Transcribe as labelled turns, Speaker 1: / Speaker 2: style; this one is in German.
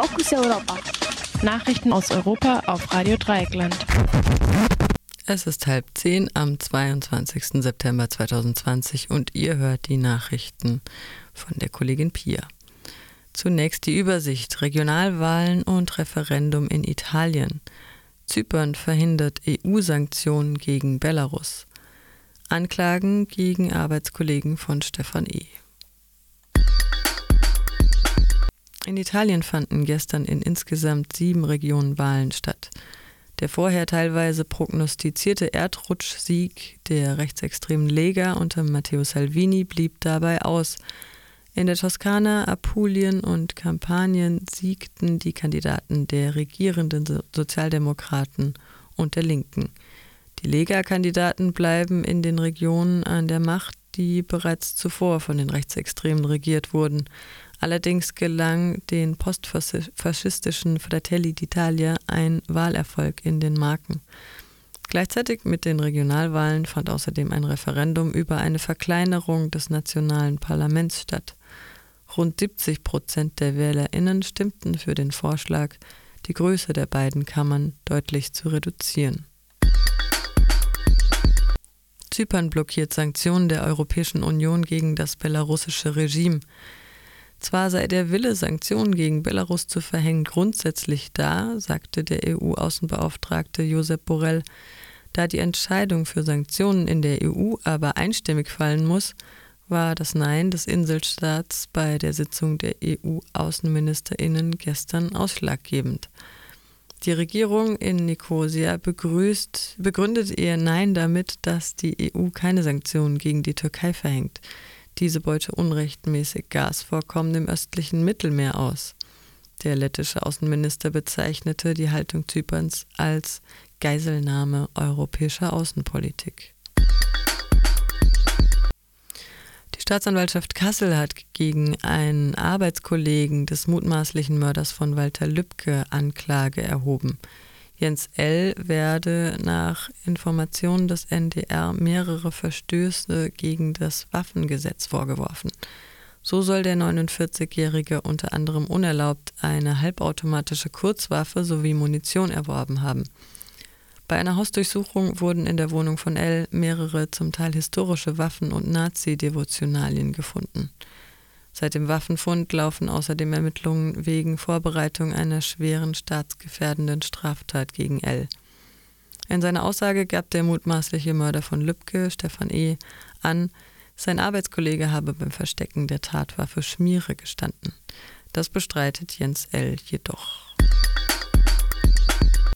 Speaker 1: Fokus Europa.
Speaker 2: Nachrichten aus Europa auf Radio Dreieckland.
Speaker 3: Es ist halb zehn am 22. September 2020 und ihr hört die Nachrichten von der Kollegin Pia. Zunächst die Übersicht Regionalwahlen und Referendum in Italien. Zypern verhindert EU-Sanktionen gegen Belarus. Anklagen gegen Arbeitskollegen von Stefan E. In Italien fanden gestern in insgesamt sieben Regionen Wahlen statt. Der vorher teilweise prognostizierte Erdrutschsieg der rechtsextremen Lega unter Matteo Salvini blieb dabei aus. In der Toskana, Apulien und Kampanien siegten die Kandidaten der regierenden Sozialdemokraten und der Linken. Die Lega-Kandidaten bleiben in den Regionen an der Macht, die bereits zuvor von den Rechtsextremen regiert wurden. Allerdings gelang den postfaschistischen Fratelli d'Italia ein Wahlerfolg in den Marken. Gleichzeitig mit den Regionalwahlen fand außerdem ein Referendum über eine Verkleinerung des nationalen Parlaments statt. Rund 70 Prozent der Wählerinnen stimmten für den Vorschlag, die Größe der beiden Kammern deutlich zu reduzieren. Zypern blockiert Sanktionen der Europäischen Union gegen das belarussische Regime. Zwar sei der Wille, Sanktionen gegen Belarus zu verhängen, grundsätzlich da, sagte der EU-Außenbeauftragte Josep Borrell, da die Entscheidung für Sanktionen in der EU aber einstimmig fallen muss, war das Nein des Inselstaats bei der Sitzung der EU-Außenministerinnen gestern ausschlaggebend. Die Regierung in Nikosia begrüßt, begründet ihr Nein damit, dass die EU keine Sanktionen gegen die Türkei verhängt. Diese beute unrechtmäßig Gasvorkommen im östlichen Mittelmeer aus. Der lettische Außenminister bezeichnete die Haltung Zyperns als Geiselnahme europäischer Außenpolitik. Die Staatsanwaltschaft Kassel hat gegen einen Arbeitskollegen des mutmaßlichen Mörders von Walter Lübcke Anklage erhoben. Jens L. werde nach Informationen des NDR mehrere Verstöße gegen das Waffengesetz vorgeworfen. So soll der 49-Jährige unter anderem unerlaubt eine halbautomatische Kurzwaffe sowie Munition erworben haben. Bei einer Hausdurchsuchung wurden in der Wohnung von L mehrere zum Teil historische Waffen und Nazi-Devotionalien gefunden. Seit dem Waffenfund laufen außerdem Ermittlungen wegen Vorbereitung einer schweren staatsgefährdenden Straftat gegen L. In seiner Aussage gab der mutmaßliche Mörder von Lübcke, Stefan E., an, sein Arbeitskollege habe beim Verstecken der Tatwaffe Schmiere gestanden. Das bestreitet Jens L. jedoch.